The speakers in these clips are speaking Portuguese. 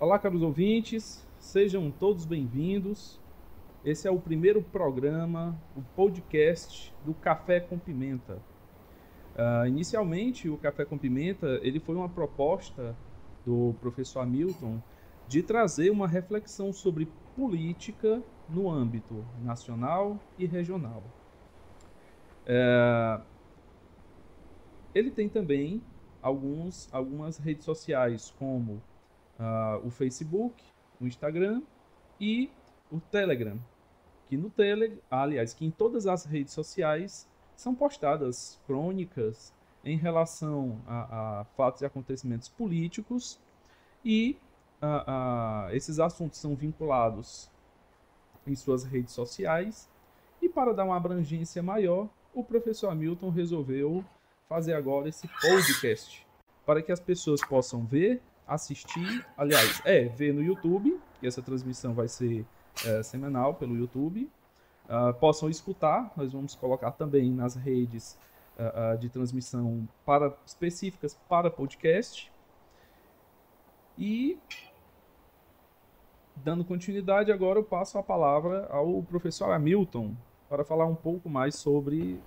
Olá, caros ouvintes, sejam todos bem-vindos. Esse é o primeiro programa, o podcast do Café com Pimenta. Uh, inicialmente, o Café com Pimenta ele foi uma proposta do professor Hamilton de trazer uma reflexão sobre política no âmbito nacional e regional. Uh, ele tem também alguns, algumas redes sociais, como uh, o Facebook, o Instagram e o Telegram. Que no Telegram, aliás, que em todas as redes sociais são postadas crônicas em relação a, a fatos e acontecimentos políticos e esses assuntos são vinculados em suas redes sociais. E para dar uma abrangência maior, o professor Hamilton resolveu fazer agora esse podcast para que as pessoas possam ver assistir, aliás, é, ver no YouTube, que essa transmissão vai ser é, semanal pelo YouTube. Uh, possam escutar, nós vamos colocar também nas redes uh, uh, de transmissão para, específicas para podcast. E, dando continuidade, agora eu passo a palavra ao professor Hamilton para falar um pouco mais sobre,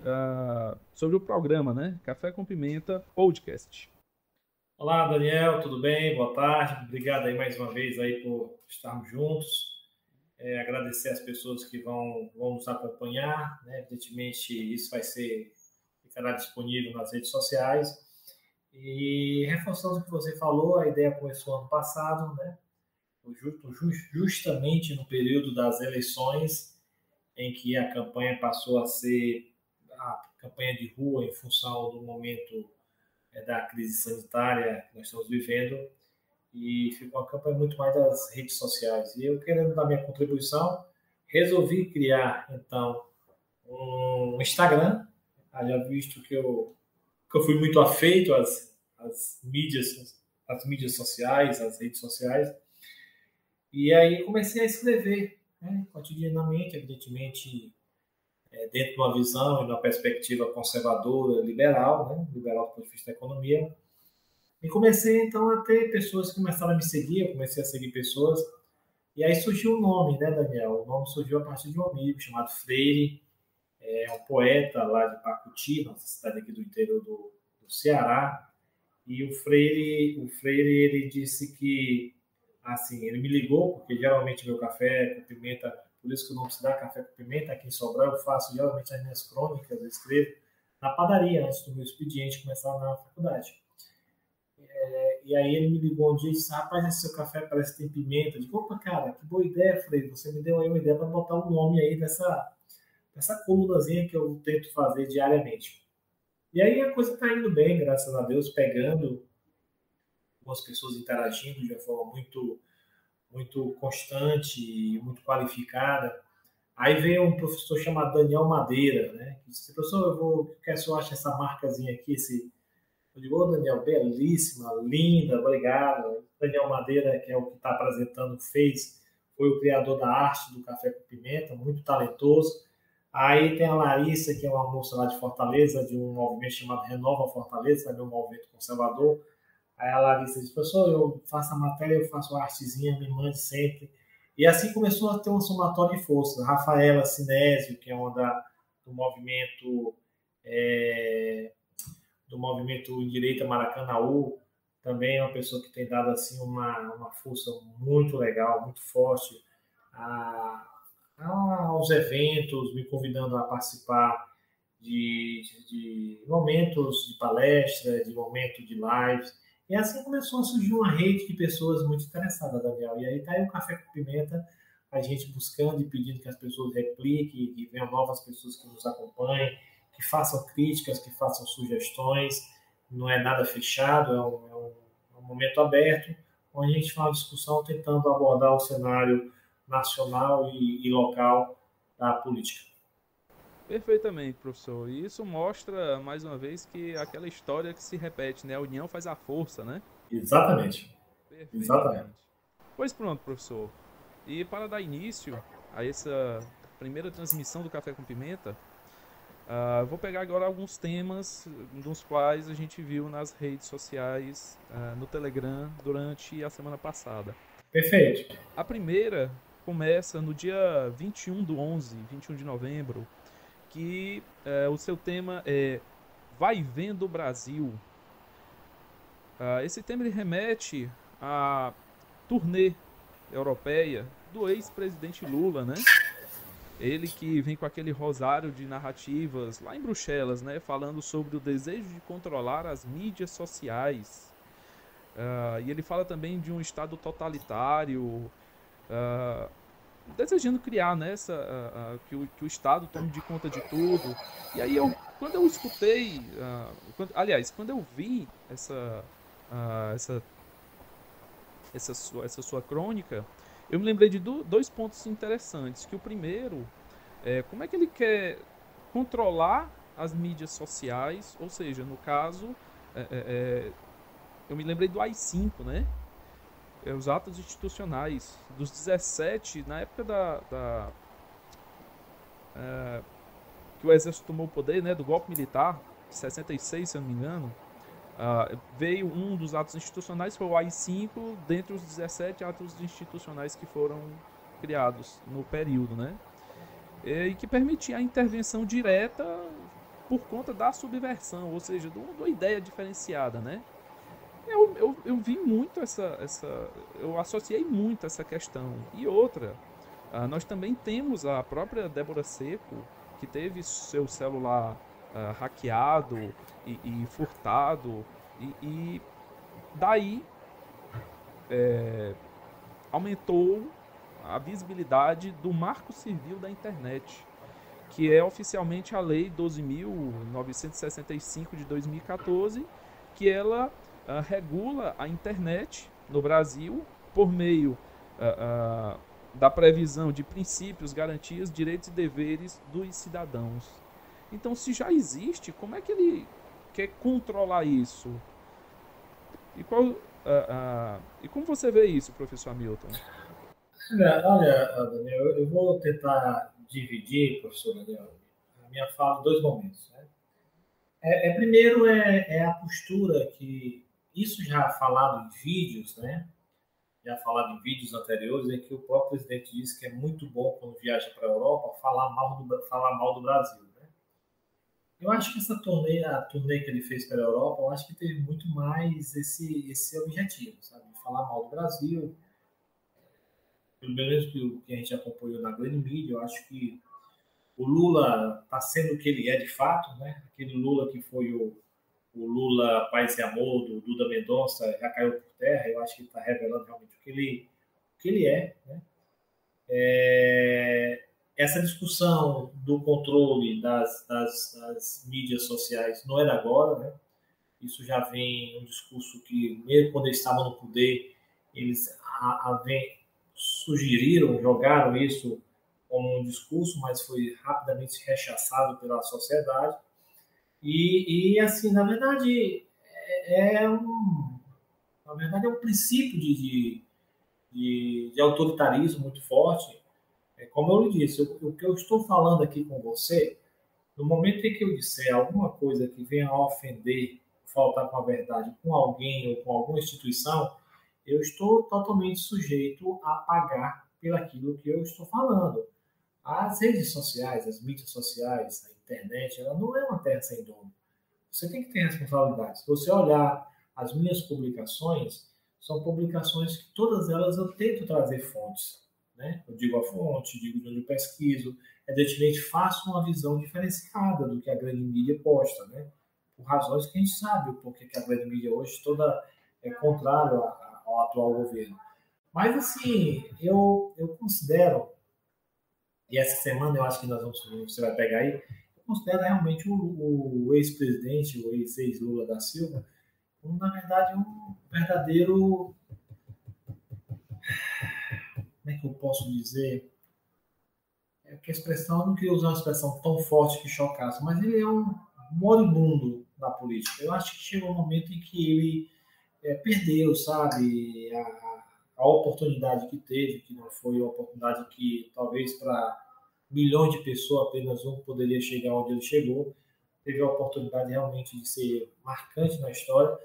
sobre o programa, né? Café com Pimenta Podcast. Olá, Daniel, tudo bem? Boa tarde. Obrigado aí mais uma vez aí por estarmos juntos. É, agradecer as pessoas que vão, vão nos acompanhar. Né? Evidentemente, isso vai ser ficará disponível nas redes sociais. E reforçando o que você falou, a ideia começou ano passado, né? justamente no período das eleições, em que a campanha passou a ser a campanha de rua em função do momento da crise sanitária que nós estamos vivendo. E ficou uma campanha muito mais das redes sociais. E eu, querendo dar minha contribuição, resolvi criar, então, um Instagram, já visto que eu, que eu fui muito afeito às, às, mídias, às mídias sociais, às redes sociais, e aí comecei a escrever, né, cotidianamente, evidentemente, é, dentro de uma visão e uma perspectiva conservadora, liberal, né? liberal do ponto de vista da economia. E comecei então a ter pessoas que começaram a me seguir, eu comecei a seguir pessoas. E aí surgiu o um nome, né, Daniel? O nome surgiu a partir de um amigo chamado Freire, é um poeta lá de Pacuti, nossa cidade aqui do interior do, do Ceará. E o Freire, o Freire ele disse que assim, ele me ligou porque geralmente meu café com pimenta por isso que o nome se dá Café com Pimenta. Aqui em Sobral eu faço geralmente as minhas crônicas, eu escrevo na padaria antes do meu expediente começar na faculdade. É, e aí ele me ligou um dia e disse, rapaz, esse seu café parece que tem pimenta. Eu digo, opa, cara, que boa ideia, Frei. Você me deu aí uma ideia para botar o um nome aí dessa, dessa colunazinha que eu tento fazer diariamente. E aí a coisa está indo bem, graças a Deus, pegando algumas pessoas interagindo de uma forma muito muito constante e muito qualificada. Aí veio um professor chamado Daniel Madeira, né? Disse, professor, eu vou, o que o acha essa marcazinha aqui, esse... Eu digo, ô Daniel, belíssima, linda, obrigado. Daniel Madeira, que é o que está apresentando, fez, foi o criador da arte do Café com Pimenta, muito talentoso. Aí tem a Larissa, que é uma moça lá de Fortaleza, de um movimento chamado Renova Fortaleza, também um movimento conservador. Aí a Larissa disse, professor, eu faço a matéria, eu faço a artezinha, me mande sempre. E assim começou a ter uma somatória de forças. Rafaela Sinésio, que é uma da, do movimento é, do movimento direita Maracanaú, também é uma pessoa que tem dado assim uma, uma força muito legal, muito forte a, a, aos eventos, me convidando a participar de, de, de momentos de palestra, de momentos de lives. E assim começou a surgir uma rede de pessoas muito interessadas, Daniel. E aí tá aí o Café com Pimenta, a gente buscando e pedindo que as pessoas repliquem, que venham novas pessoas que nos acompanhem, que façam críticas, que façam sugestões. Não é nada fechado, é um, é um, é um momento aberto, onde a gente faz uma discussão tentando abordar o cenário nacional e, e local da política. Perfeitamente, professor. E isso mostra, mais uma vez, que aquela história que se repete, né? A união faz a força, né? Exatamente. Exatamente. Pois pronto, professor. E para dar início a essa primeira transmissão do Café com Pimenta, uh, vou pegar agora alguns temas dos quais a gente viu nas redes sociais, uh, no Telegram, durante a semana passada. Perfeito. A primeira começa no dia 21 do 11, 21 de novembro, que é, o seu tema é Vai Vendo Brasil. Uh, esse tema remete à turnê europeia do ex-presidente Lula, né? Ele que vem com aquele rosário de narrativas lá em Bruxelas, né? Falando sobre o desejo de controlar as mídias sociais. Uh, e ele fala também de um Estado totalitário, uh, desejando criar né, essa, uh, que, o, que o Estado tome de conta de tudo. E aí, eu, quando eu escutei, quando, aliás, quando eu vi essa, essa, essa, sua, essa sua crônica, eu me lembrei de do, dois pontos interessantes. Que o primeiro é como é que ele quer controlar as mídias sociais, ou seja, no caso, é, é, é eu me lembrei do AI-5, né? É, os atos institucionais. Dos 17, na época da. da é, que o exército tomou o poder, né? Do golpe militar, 66, se eu não me engano. Uh, veio um dos atos institucionais, foi o AI-5, dentre os 17 atos institucionais que foram criados no período, né? E que permitia a intervenção direta por conta da subversão, ou seja, de uma ideia diferenciada, né? Eu, eu, vi muito essa, essa. Eu associei muito essa questão. E outra, uh, nós também temos a própria Débora Seco, que teve seu celular uh, hackeado e, e furtado. E, e daí é, aumentou a visibilidade do Marco Civil da Internet, que é oficialmente a Lei 12.965 de 2014, que ela uh, regula a internet no Brasil por meio uh, uh, da previsão de princípios, garantias, direitos e deveres dos cidadãos. Então, se já existe, como é que ele quer controlar isso? E, qual, e como você vê isso, professor Hamilton? Olha, Daniel, eu vou tentar dividir, professor Daniel, a minha fala em dois momentos. Né? É, é, primeiro é, é a postura que isso já falado em vídeos, né? Já falado em vídeos anteriores, em que o próprio presidente disse que é muito bom quando viaja para a Europa falar mal do, falar mal do Brasil. Né? Eu acho que essa turnê, a turnê que ele fez pela Europa, eu acho que teve muito mais esse, esse objetivo, sabe? Falar mal do Brasil. Pelo menos que, que a gente acompanhou na grande mídia, eu acho que o Lula está sendo o que ele é de fato, né? Aquele Lula que foi o o Lula Paz e Amor, do Duda Mendonça, já caiu por terra. Eu acho que está revelando realmente o que ele, o que ele é. Né? É, essa discussão do controle das, das, das, mídias sociais não é da agora, né? Isso já vem um discurso que, mesmo quando eles estavam no poder, eles a, a vem, sugeriram, jogaram isso como um discurso, mas foi rapidamente rechaçado pela sociedade. E, e assim, na verdade, é, é um, na verdade, é um princípio de, de, de autoritarismo muito forte. É, como eu lhe disse, o, o que eu estou falando aqui com você, no momento em que eu disser alguma coisa que venha a ofender, faltar com a verdade com alguém ou com alguma instituição, eu estou totalmente sujeito a pagar pelaquilo que eu estou falando. As redes sociais, as mídias sociais, internet, ela não é uma terra sem dono. Você tem que ter responsabilidade. Se você olhar as minhas publicações, são publicações que todas elas eu tento trazer fontes. Né? Eu digo a fonte, digo de onde eu pesquiso, evidentemente faço uma visão diferenciada do que a grande mídia posta, né? por razões que a gente sabe porque que a grande mídia hoje toda é contrária ao atual governo. Mas, assim, eu, eu considero, e essa semana eu acho que nós vamos, você vai pegar aí, considera realmente o, o ex-presidente, o ex-Lula da Silva, como, na verdade, um verdadeiro. Como é que eu posso dizer? É que a expressão, eu não queria usar uma expressão tão forte que chocasse, mas ele é um moribundo da política. Eu acho que chegou um momento em que ele é, perdeu, sabe, a, a oportunidade que teve, que não foi a oportunidade que talvez para milhões de pessoas, apenas um poderia chegar onde ele chegou. Teve a oportunidade realmente de ser marcante na história,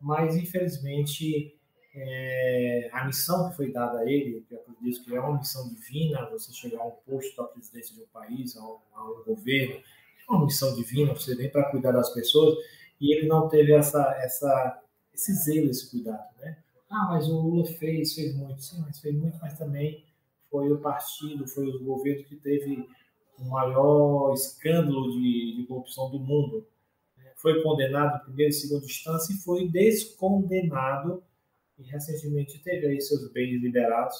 mas infelizmente é, a missão que foi dada a ele, que eu acredito que é uma missão divina, você chegar a um posto da presidência de um país, a um, a um governo, é uma missão divina, você vem para cuidar das pessoas, e ele não teve essa, essa, esse zelo, esse cuidado, né? Ah, mas o Lula fez, fez muito, sim, mas fez muito, mas também foi o partido, foi o governo que teve o maior escândalo de, de corrupção do mundo. Foi condenado em primeira e segunda instância e foi descondenado e recentemente teve aí seus bens liberados.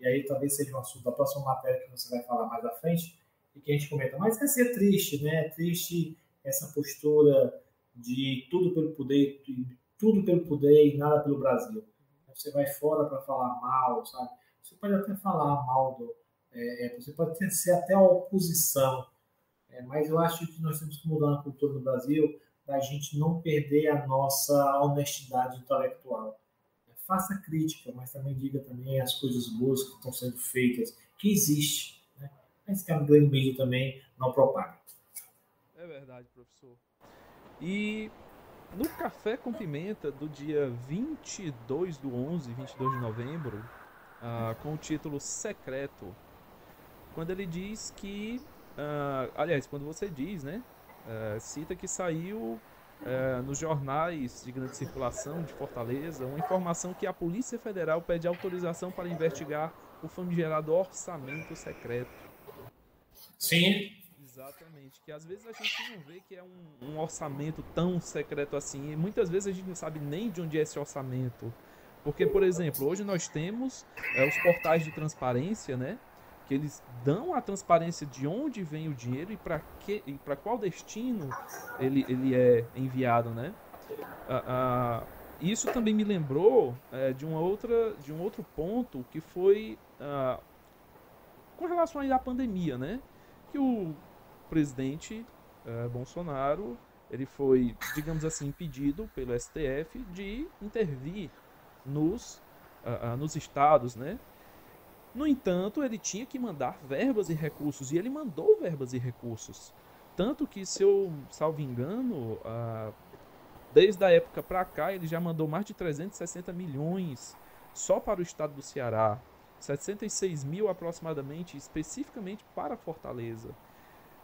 E aí talvez seja um assunto da próxima matéria que você vai falar mais à frente e que a gente comenta. Mas vai ser triste, né? É triste essa postura de tudo pelo poder, tudo pelo poder e nada pelo Brasil. Você vai fora para falar mal, sabe? Você pode até falar mal do, é, é você pode ser até a oposição, é, mas eu acho que nós temos que mudar a cultura no Brasil da gente não perder a nossa honestidade intelectual faça crítica, mas também diga também as coisas boas que estão sendo feitas, que existe, né? mas que a grande mídia também não propaga. É verdade, professor. E no Café com Pimenta do dia 22 do 11, 22 de novembro, uh, com o título Secreto, quando ele diz que, uh, aliás, quando você diz, né, uh, cita que saiu é, nos jornais de grande circulação de Fortaleza uma informação que a Polícia Federal pede autorização para investigar o famigerado orçamento secreto. Sim. Exatamente. Que às vezes a gente não vê que é um, um orçamento tão secreto assim. E muitas vezes a gente não sabe nem de onde é esse orçamento. Porque, por exemplo, hoje nós temos é, os portais de transparência, né? que eles dão a transparência de onde vem o dinheiro e para que e para qual destino ele, ele é enviado, né? Ah, ah, isso também me lembrou é, de uma outra de um outro ponto que foi ah, com relação à pandemia, né? Que o presidente é, Bolsonaro ele foi, digamos assim, impedido pelo STF de intervir nos nos estados, né? No entanto, ele tinha que mandar verbas e recursos, e ele mandou verbas e recursos. Tanto que, se eu salvo engano, uh, desde a época para cá, ele já mandou mais de 360 milhões só para o estado do Ceará. 76 mil aproximadamente, especificamente para Fortaleza.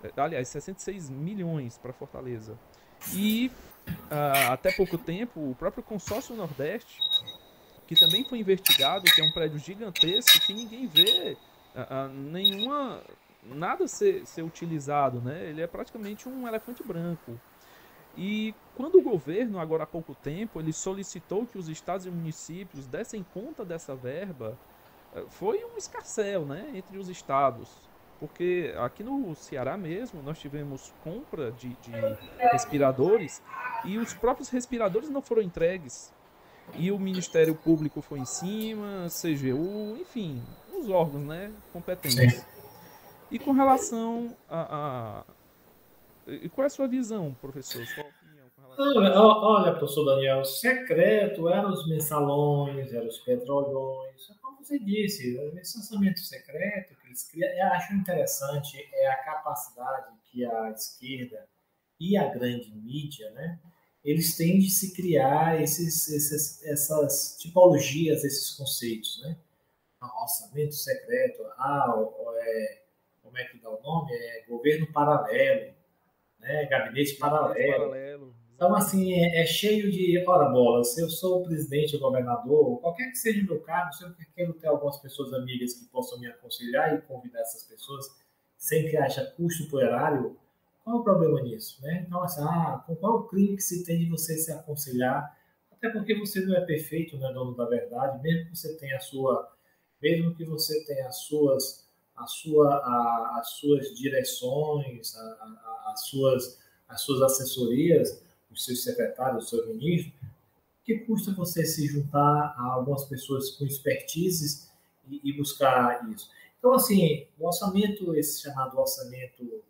Eh, aliás, 66 milhões para Fortaleza. E uh, até pouco tempo, o próprio consórcio Nordeste que também foi investigado, que é um prédio gigantesco que ninguém vê nenhuma nada ser, ser utilizado, né? Ele é praticamente um elefante branco. E quando o governo, agora há pouco tempo, ele solicitou que os estados e municípios dessem conta dessa verba, uh, foi um escarcel, né, entre os estados. Porque aqui no Ceará mesmo, nós tivemos compra de, de respiradores e os próprios respiradores não foram entregues e o Ministério Público foi em cima, CGU, enfim, os órgãos né, competentes. Sim. E com relação a, a, E qual é a sua visão, professor? Sua opinião olha, olha, professor Daniel, secreto eram os mensalões, eram os petrolões, é como você disse, esse orçamento secreto que eles criam, eu acho interessante é a capacidade que a esquerda e a grande mídia, né, eles têm de se criar esses, esses, essas tipologias, esses conceitos, né? Ah, orçamento secreto, ah, é, como é que dá o nome? É governo paralelo, né? Gabinete paralelo. paralelo. Então, assim, é, é, cheio de, ora bola, se eu sou o presidente, o governador, qualquer que seja o meu cargo, se eu quero ter algumas pessoas amigas que possam me aconselhar e convidar essas pessoas sem que haja custo por horário, qual é o problema nisso? Né? Então, assim, ah, qual é o crime que se tem de você se aconselhar? Até porque você não é perfeito, não é dono da verdade, mesmo que você tenha a sua, mesmo que você tenha as suas, a sua, a, as suas direções, a, a, as, suas, as suas assessorias, os seus secretários, os seus ministros, que custa você se juntar a algumas pessoas com expertises e, e buscar isso? Então, assim, o orçamento, esse chamado orçamento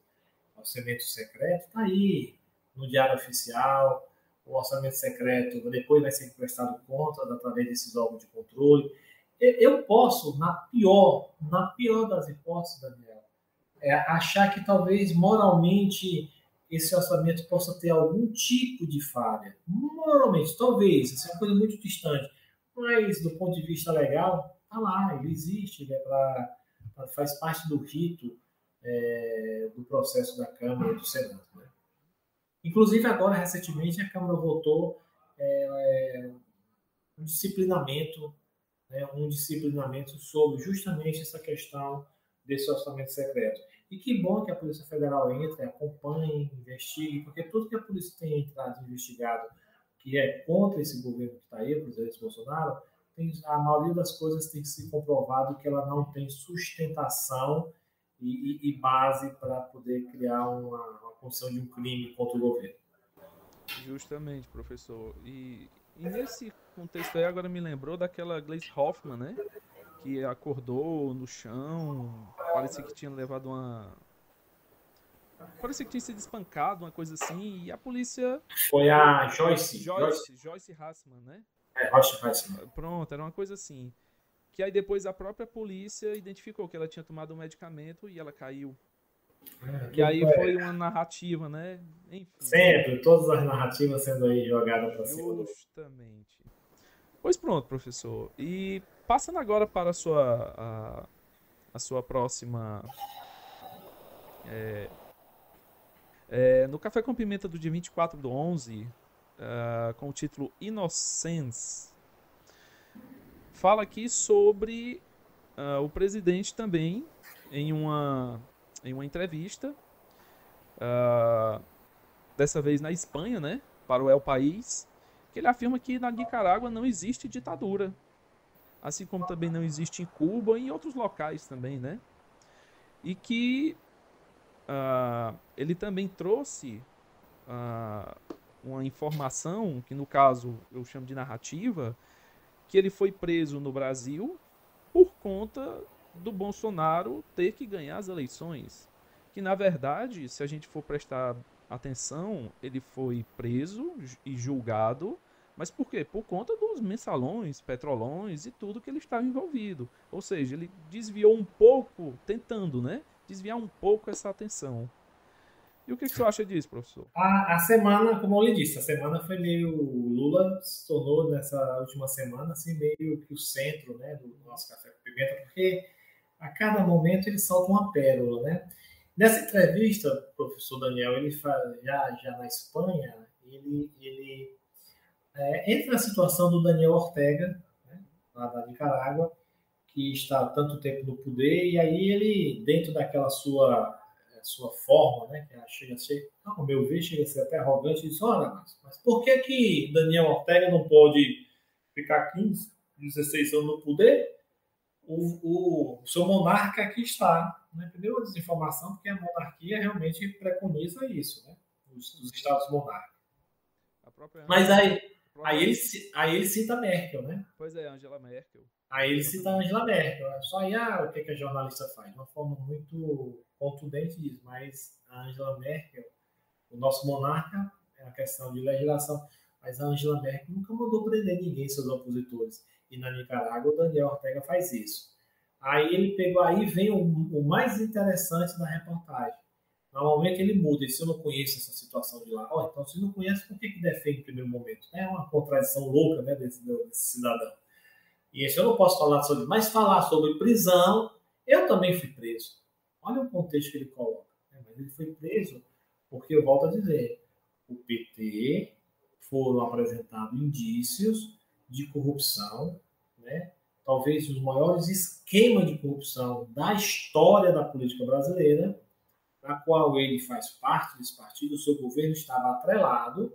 orçamento secreto está aí no Diário Oficial. O orçamento secreto depois vai ser prestado conta através desses órgãos de controle. Eu posso, na pior, na pior das hipóteses, Daniel, é achar que talvez moralmente esse orçamento possa ter algum tipo de falha. Moralmente, talvez, isso é uma coisa muito distante. mas do ponto de vista legal, tá lá, ele existe, ele é pra, faz parte do rito é, do processo da Câmara e do Senado. Né? Inclusive, agora, recentemente, a Câmara votou é, um disciplinamento, né, um disciplinamento sobre justamente essa questão desse orçamento secreto. E que bom que a Polícia Federal entre, acompanhe, investigue, porque tudo que a polícia tem entrado investigado que é contra esse governo que está aí, o presidente Bolsonaro, tem, a maioria das coisas tem que ser comprovado que ela não tem sustentação e, e, base para poder criar uma, uma condição de um crime contra o governo. Justamente, professor. E, e nesse contexto aí, agora me lembrou daquela Gleice Hoffman, né? Que acordou no chão, parecia que tinha levado uma, Parecia que tinha sido espancado, uma coisa assim, e a polícia. Foi a Joyce. Joyce, Joyce Hassman, né? É, Joyce Hassman. Pronto, era uma coisa assim. Que aí depois a própria polícia identificou que ela tinha tomado um medicamento e ela caiu. É, que aí é. foi uma narrativa, né? Enfim. Sempre, todas as narrativas sendo aí jogadas para cima. Justamente. Pois pronto, professor. E passando agora para a sua, a, a sua próxima é, é, no Café com Pimenta do dia 24 do 11, uh, ah, com o título Innocence, fala aqui sobre uh, o presidente também, em uma, em uma entrevista, uh, dessa vez na Espanha, né, para o El País, que ele afirma que na Nicarágua não existe ditadura, assim como também não existe em Cuba e em outros locais também, né? E que uh, ele também trouxe uma informação, que no caso eu chamo de narrativa, que ele foi preso no Brasil por conta do Bolsonaro ter que ganhar as eleições. Que na verdade, se a gente for prestar atenção, ele foi preso e julgado, mas por quê? Por conta dos mensalões, petrolões e tudo que ele estava envolvido. Ou seja, ele desviou um pouco, tentando, né? desviar um pouco essa atenção. E o que, que você acha disso, professor? A, a, semana, como eu lhe disse, a semana foi meio. Lula se tornou nessa última semana assim, meio que o centro né, do nosso Café com Pimenta, porque a cada momento ele solta uma pérola. Né? Nessa entrevista, professor Daniel, ele faz, já, já na Espanha, ele, ele é, entra na situação do Daniel Ortega, né, lá da Nicarágua, que está há tanto tempo no poder, e aí ele, dentro daquela sua sua forma, né, que chega a ser, ao meu ver, chega a ser até arrogante, e diz, olha, mas, mas por que que Daniel Ortega não pode ficar 15, 16 anos no poder? O, o, o seu monarca aqui está. Né? Primeiro, a desinformação, porque a monarquia realmente preconiza isso, né? os, os estados monárquicos. Mas aí, aí, ele, aí ele cita Merkel, né? Pois é, Angela Merkel. Aí ele cita a Angela Merkel. Só aí, ah, o que, que a jornalista faz? De uma forma muito contundente diz, mas a Angela Merkel, o nosso monarca, é uma questão de legislação, mas a Angela Merkel nunca mandou prender ninguém, seus opositores. E na Nicarágua, o Daniel Ortega faz isso. Aí ele pegou, aí vem o, o mais interessante da reportagem. Normalmente ele muda, e se eu não conheço essa situação de lá, oh, então se não conhece, por que, que defende no primeiro momento? É uma contradição louca né, desse, desse cidadão. E esse eu não posso falar sobre, mas falar sobre prisão, eu também fui preso. Olha o contexto que ele coloca. Né? Mas ele foi preso porque, eu volto a dizer, o PT foram apresentados indícios de corrupção, né? talvez os maiores esquemas de corrupção da história da política brasileira, na qual ele faz parte desse partido, o seu governo estava atrelado,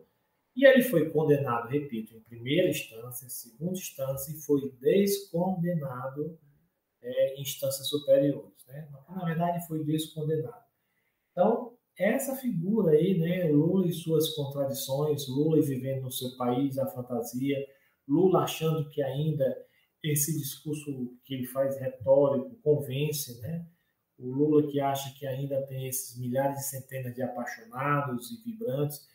e ele foi condenado, repito, em primeira instância, em segunda instância, e foi descondenado é, em instâncias superiores. Né? Na verdade, foi descondenado. Então, essa figura aí, né, Lula e suas contradições, Lula vivendo no seu país a fantasia, Lula achando que ainda esse discurso que ele faz retórico convence, né? O Lula que acha que ainda tem esses milhares e centenas de apaixonados e vibrantes,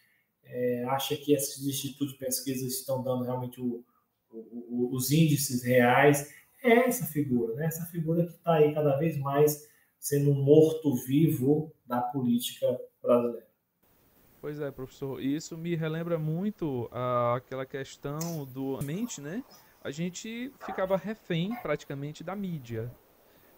é, acha que esses institutos de pesquisa estão dando realmente o, o, os índices reais. É essa figura, né? essa figura que está aí cada vez mais sendo morto-vivo da política brasileira. Pois é, professor. Isso me relembra muito aquela questão do mente, né? a gente ficava refém praticamente da mídia.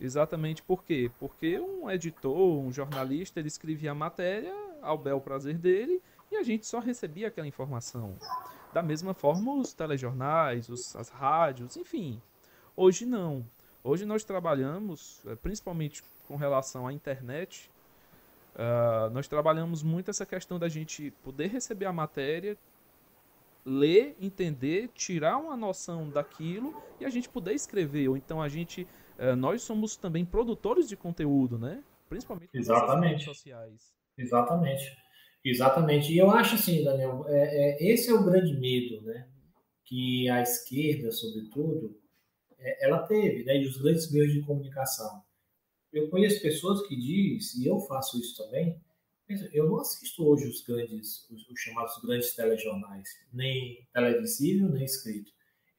Exatamente por quê? Porque um editor, um jornalista, ele escrevia a matéria ao bel prazer dele e a gente só recebia aquela informação. Da mesma forma, os telejornais, os, as rádios, enfim. Hoje não. Hoje nós trabalhamos, eh, principalmente com relação à internet, uh, nós trabalhamos muito essa questão da gente poder receber a matéria, ler, entender, tirar uma noção daquilo e a gente poder escrever. Ou então a gente, uh, nós somos também produtores de conteúdo, né? Principalmente Exatamente. nas redes sociais. Exatamente. Exatamente. E eu acho assim, Daniel, é, é, esse é o grande medo, né? Que a esquerda, sobretudo, é, ela teve, né? E os grandes meios de comunicação. Eu conheço pessoas que dizem, e eu faço isso também, eu não assisto hoje os grandes, os, os chamados grandes telejornais, nem televisível, nem escrito.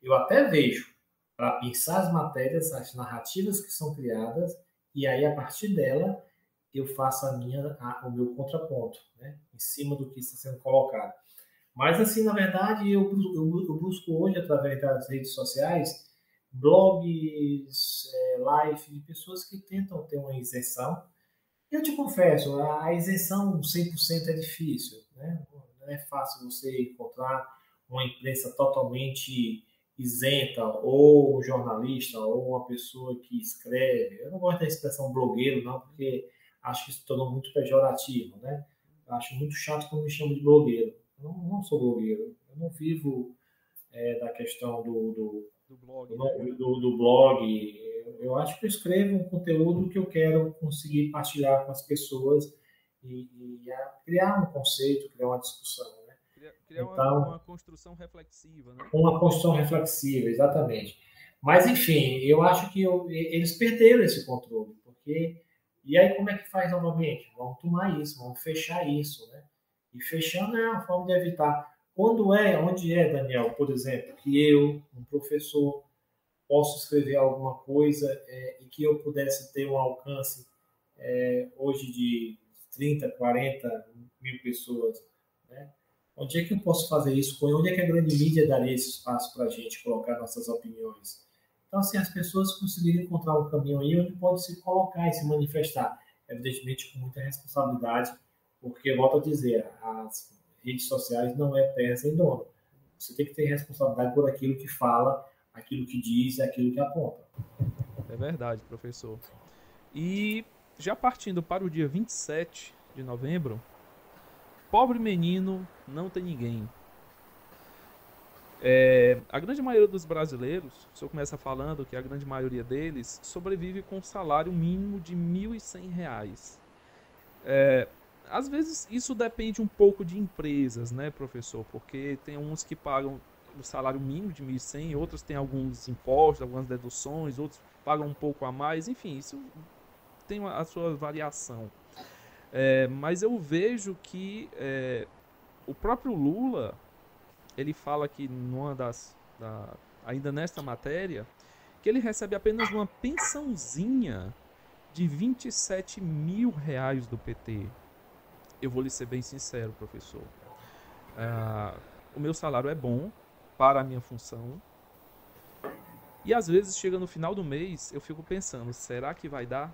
Eu até vejo para pensar as matérias, as narrativas que são criadas, e aí a partir dela eu faço a minha, a, o meu contraponto, né, em cima do que está sendo colocado. Mas, assim, na verdade, eu, eu, eu busco hoje, através das redes sociais, blogs, é, live de pessoas que tentam ter uma isenção. Eu te confesso, a isenção 100% é difícil, né? Não é fácil você encontrar uma imprensa totalmente isenta, ou um jornalista, ou uma pessoa que escreve. Eu não gosto da expressão blogueiro, não, porque acho que se tornou muito pejorativo, né? Acho muito chato quando me chamam de blogueiro. Eu não, não sou blogueiro. Eu não vivo é, da questão do, do, do blog. Do, né? do, do, blog. Eu acho que eu escrevo um conteúdo que eu quero conseguir partilhar com as pessoas e, e criar um conceito, criar uma discussão. Né? Criar, então, uma, uma construção reflexiva. Né? Uma construção reflexiva, exatamente. Mas, enfim, eu acho que eu, eles perderam esse controle, porque e aí, como é que faz novamente? Vamos tomar isso, vamos fechar isso, né? E fechando é uma forma de evitar. Quando é, onde é, Daniel, por exemplo, que eu, um professor, posso escrever alguma coisa é, e que eu pudesse ter um alcance é, hoje de 30, 40 mil pessoas, né? Onde é que eu posso fazer isso? Onde é que a grande mídia daria esse espaço para a gente colocar nossas opiniões? Então, assim, as pessoas conseguirem encontrar um caminho aí onde pode se colocar e se manifestar, evidentemente com muita responsabilidade, porque, volto a dizer, as redes sociais não é terra sem dono. Você tem que ter responsabilidade por aquilo que fala, aquilo que diz, aquilo que aponta. É verdade, professor. E já partindo para o dia 27 de novembro, pobre menino não tem ninguém. É, a grande maioria dos brasileiros, o senhor começa falando que a grande maioria deles sobrevive com um salário mínimo de R$ 1.100. É, às vezes isso depende um pouco de empresas, né, professor? Porque tem uns que pagam o salário mínimo de 1.100, outros têm alguns impostos, algumas deduções, outros pagam um pouco a mais, enfim, isso tem a sua variação. É, mas eu vejo que é, o próprio Lula ele fala que numa das da, ainda nesta matéria que ele recebe apenas uma pensãozinha de 27 mil reais do PT. Eu vou lhe ser bem sincero, professor. Uh, o meu salário é bom para a minha função. E às vezes chega no final do mês, eu fico pensando, será que vai dar?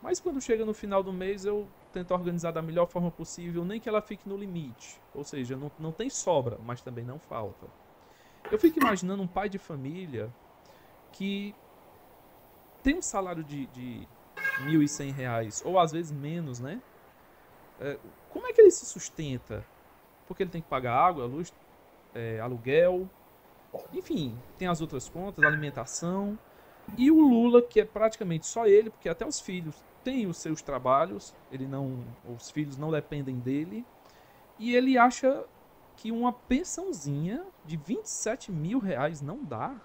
Mas quando chega no final do mês, eu tento organizar da melhor forma possível, nem que ela fique no limite. Ou seja, não, não tem sobra, mas também não falta. Eu fico imaginando um pai de família que tem um salário de, de R$ 1.100, ou às vezes menos, né? É, como é que ele se sustenta? Porque ele tem que pagar água, luz, é, aluguel, enfim, tem as outras contas, alimentação. E o Lula, que é praticamente só ele, porque até os filhos tem os seus trabalhos, ele não, os filhos não dependem dele, e ele acha que uma pensãozinha de 27 mil reais não dá.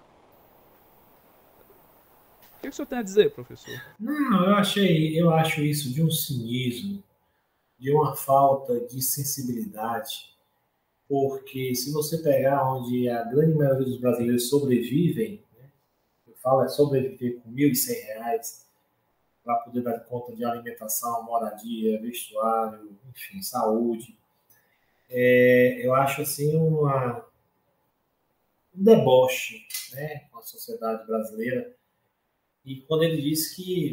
O que, é que o senhor tem a dizer, professor? Não, eu achei, eu acho isso de um cinismo, de uma falta de sensibilidade, porque se você pegar onde a grande maioria dos brasileiros sobrevivem, né, eu falo é sobreviver com 1.100 reais, para poder dar conta de alimentação, moradia, vestuário, enfim, saúde. É, eu acho assim uma, um deboche né, com a sociedade brasileira. E quando ele disse que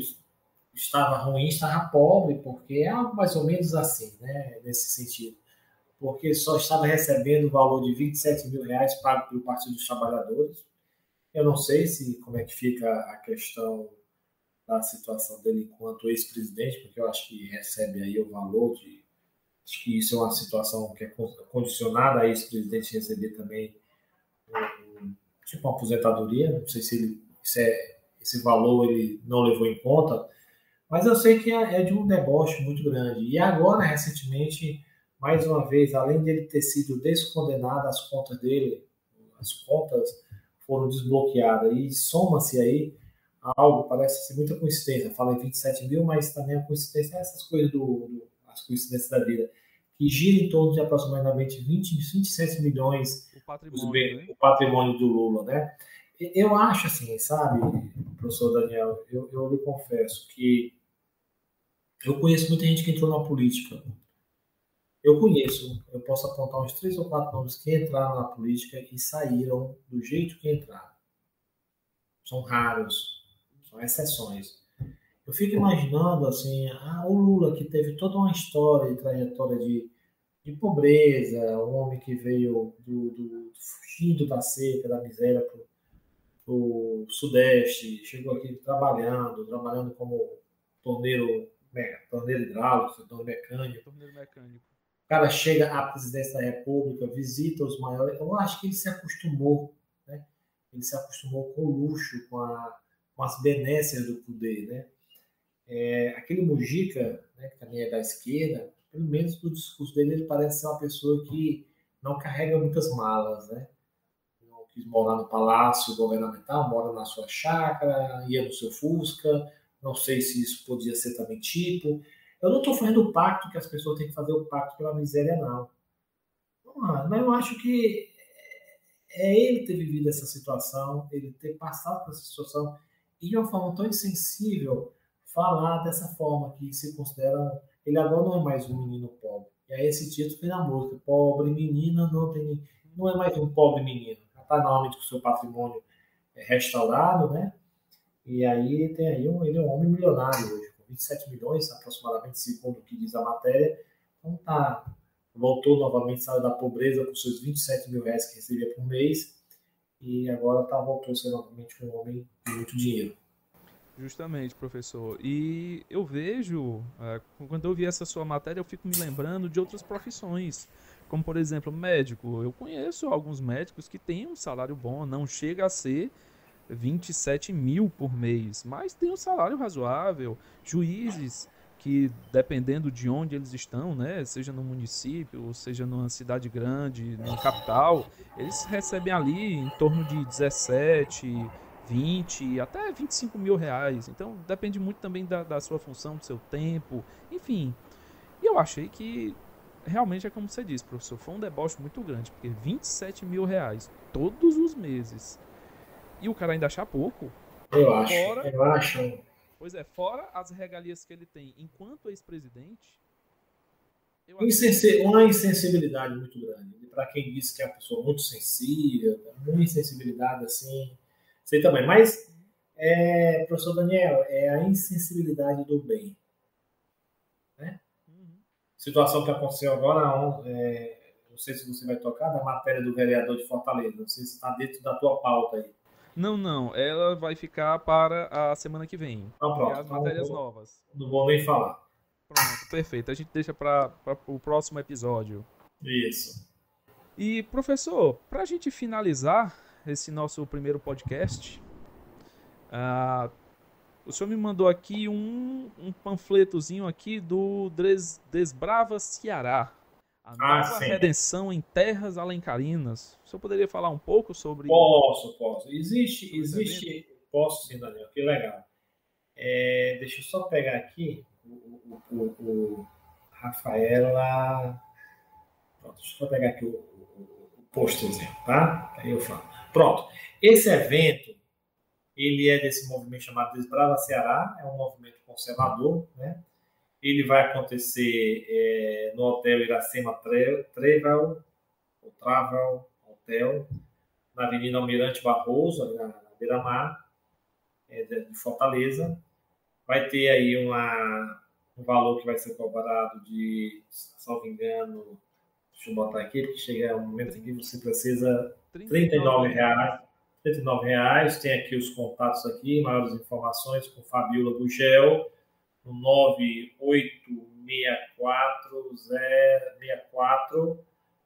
estava ruim, estava pobre, porque é algo mais ou menos assim, né, nesse sentido. Porque só estava recebendo o valor de 27 mil reais pago pelo Partido dos Trabalhadores. Eu não sei se como é que fica a questão da situação dele enquanto ex-presidente, porque eu acho que recebe aí o valor de. Acho que isso é uma situação que é condicionada a ex-presidente receber também um, tipo uma aposentadoria. Não sei se ele, se é, esse valor ele não levou em conta, mas eu sei que é, é de um deboche muito grande. E agora, recentemente, mais uma vez, além de ele ter sido descondenado, as contas dele, as contas foram desbloqueadas. E soma-se aí algo, parece ser muita coincidência. Fala em 27 mil, mas também a coincidência é essas coisas do, do as coincidências da vida, que gira em torno de aproximadamente 20, 27 milhões o patrimônio, bem, né? o patrimônio do Lula, né? Eu acho assim, sabe, professor Daniel, eu, eu lhe confesso que eu conheço muita gente que entrou na política. Eu conheço, eu posso apontar uns três ou quatro nomes que entraram na política e saíram do jeito que entraram. São raros, são exceções. Eu fico imaginando assim, ah, o Lula que teve toda uma história e trajetória de, de pobreza, um homem que veio do, do fugindo da seca, da miséria para o Sudeste, chegou aqui trabalhando, trabalhando como torneiro, torneiro hidráulico, torneiro mecânico. Torneiro mecânico. O cara chega à presidência da República, visita os maiores. Eu acho que ele se acostumou, né? Ele se acostumou com o luxo, com a com as benécias do poder, né? É, aquele Mujica, né, que também é da esquerda, pelo menos no discurso dele, ele parece ser uma pessoa que não carrega muitas malas, né? Não quis morar no palácio governamental, mora na sua chácara, ia no seu Fusca, não sei se isso podia ser também tipo. Eu não estou fazendo o pacto que as pessoas têm que fazer o pacto pela miséria, não. Mas eu acho que é ele ter vivido essa situação, ele ter passado por essa situação, e de uma forma tão insensível falar dessa forma que se considera ele agora não é mais um menino pobre. E aí esse título tem na música, pobre menina não tem não é mais um pobre menino, está normalmente com seu patrimônio é, restaurado, né? E aí tem aí um, ele é um homem milionário hoje, com 27 milhões aproximadamente, segundo o que diz a matéria. Então tá, voltou novamente, saiu da pobreza com seus 27 mil reais que recebia por mês e agora tá, voltou a ser novamente um homem de muito dinheiro. Justamente, professor. E eu vejo, é, quando eu vi essa sua matéria, eu fico me lembrando de outras profissões. Como, por exemplo, médico. Eu conheço alguns médicos que têm um salário bom, não chega a ser 27 mil por mês, mas tem um salário razoável. Juízes que dependendo de onde eles estão, né, seja no município, seja numa cidade grande, numa capital, eles recebem ali em torno de 17, 20, até 25 mil reais. Então depende muito também da, da sua função, do seu tempo, enfim. E eu achei que realmente é como você disse, professor, foi um deboche muito grande, porque 27 mil reais todos os meses. E o cara ainda achar pouco. Eu acho, eu acho Pois é, fora as regalias que ele tem enquanto ex-presidente. Insensi uma insensibilidade muito grande. Para quem disse que é uma pessoa muito sensível, uma insensibilidade assim. Sei também. Mas, é, professor Daniel, é a insensibilidade do bem. Né? Uhum. Situação que aconteceu agora, é, não sei se você vai tocar, da matéria do vereador de Fortaleza. Não sei se está dentro da tua pauta aí. Não, não. Ela vai ficar para a semana que vem. Então, pronto. as matérias não, novas. Não vou nem falar. Pronto, perfeito. A gente deixa para o próximo episódio. Isso. E, professor, para a gente finalizar esse nosso primeiro podcast, uh, o senhor me mandou aqui um, um panfletozinho aqui do Des, Desbrava Ceará. A ah, nova sim. redenção em terras alencarinas. O senhor poderia falar um pouco sobre Posso, posso. Existe, existe. Posso sim, Daniel, que legal. É, deixa eu só pegar aqui o, o, o, o Rafaela. Pronto, deixa eu só pegar aqui o, o, o posterzinho, tá? Aí eu falo. Pronto. Esse evento, ele é desse movimento chamado Desbrava Ceará, é um movimento conservador, né? Ele vai acontecer é, no Hotel Iracema Travel, ou Travel Hotel, na Avenida Almirante Barroso, na, na Beira-Mar, é, de Fortaleza. Vai ter aí uma, um valor que vai ser cobrado de, salvo engano, deixa eu botar aqui, porque chega um momento em que você precisa 39 reais. 39 reais. Tem aqui os contatos aqui, maiores informações com Fabiola Gugel, no 98640 64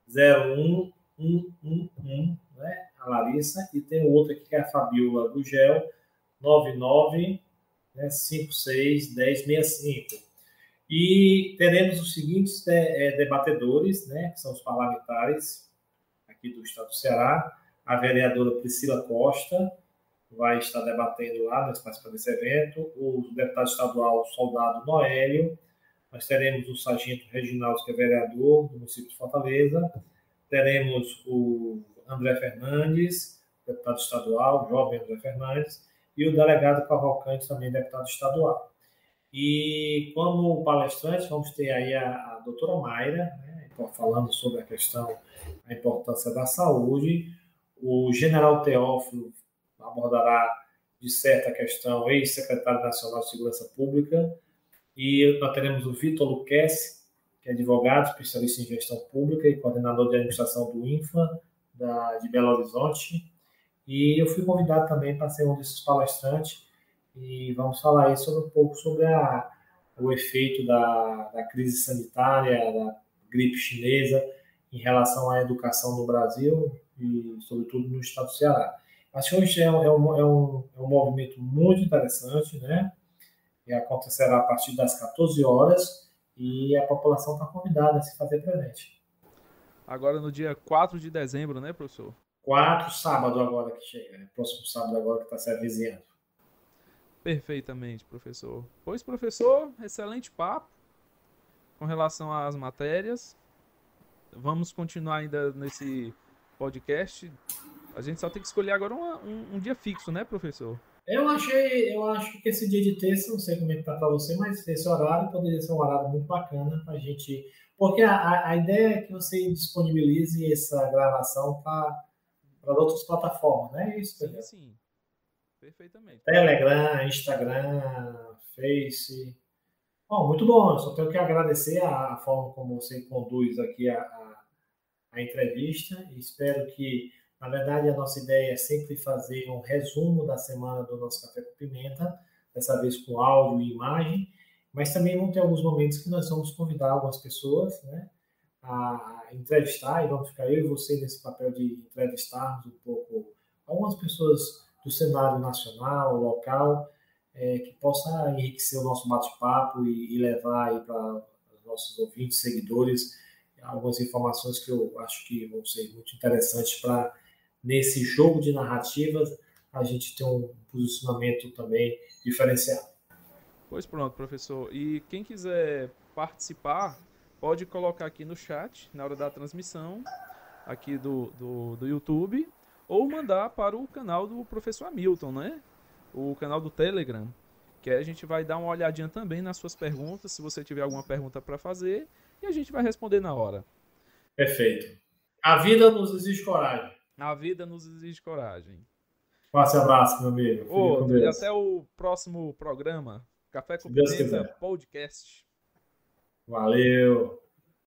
01111, né? A Larissa. E tem outro aqui que é a Fabiola Gugel, 99 né, 56 1065. E teremos os seguintes é, é, debatedores, né, que são os parlamentares aqui do Estado do Ceará, a vereadora Priscila Costa vai estar debatendo lá, nós participando desse evento, o deputado estadual Soldado Noélio, nós teremos o sargento Reginaldo, que é vereador do município de Fortaleza, teremos o André Fernandes, deputado estadual, jovem André Fernandes, e o delegado Cavalcante, também deputado estadual. E como palestrante, vamos ter aí a, a doutora Mayra, né, falando sobre a questão, a importância da saúde, o general Teófilo abordará, de certa questão, ex-secretário nacional de Segurança Pública. E nós teremos o Vitor Luquezzi, que é advogado, especialista em gestão pública e coordenador de administração do INFA, da, de Belo Horizonte. E eu fui convidado também para ser um desses palestrantes e vamos falar aí sobre um pouco sobre a, o efeito da, da crise sanitária, da gripe chinesa em relação à educação no Brasil e, sobretudo, no estado do Ceará. Acho que hoje é um, é um, é um, movimento muito interessante, né? E acontecerá a partir das 14 horas e a população está convidada a se fazer presente. Agora no dia 4 de dezembro, né, professor? 4, sábado agora que chega, né? próximo sábado agora que está se avizinhando. Perfeitamente, professor. Pois, professor, excelente papo com relação às matérias. Vamos continuar ainda nesse podcast, a gente só tem que escolher agora uma, um, um, dia fixo, né, professor? Eu achei, eu acho que esse dia de terça, não sei como é que tá para você, mas esse horário poderia ser um horário muito bacana para a gente, porque a, a ideia é que você disponibilize essa gravação para outras plataformas, né? É isso, sim, sim, perfeitamente. Telegram, Instagram, Face. Bom, muito bom. Eu só tenho que agradecer a, forma como você conduz aqui a, a a entrevista espero que, na verdade, a nossa ideia é sempre fazer um resumo da semana do nosso Café com Pimenta, dessa vez com áudio e imagem, mas também vão ter alguns momentos que nós vamos convidar algumas pessoas né, a entrevistar e vamos ficar eu e você nesse papel de entrevistarmos um pouco algumas pessoas do cenário nacional, local, é, que possa enriquecer o nosso bate-papo e, e levar aí para os nossos ouvintes, seguidores, algumas informações que eu acho que vão ser muito interessantes para, nesse jogo de narrativas, a gente ter um posicionamento também diferenciado. Pois pronto, professor. E quem quiser participar, pode colocar aqui no chat, na hora da transmissão, aqui do, do, do YouTube, ou mandar para o canal do professor Hamilton, né? O canal do Telegram, que a gente vai dar uma olhadinha também nas suas perguntas, se você tiver alguma pergunta para fazer, e a gente vai responder na hora. Perfeito. A vida nos exige coragem. A vida nos exige coragem. Forte abraço, meu amigo. Oh, e até o próximo programa. Café com Pimenta Podcast. Valeu.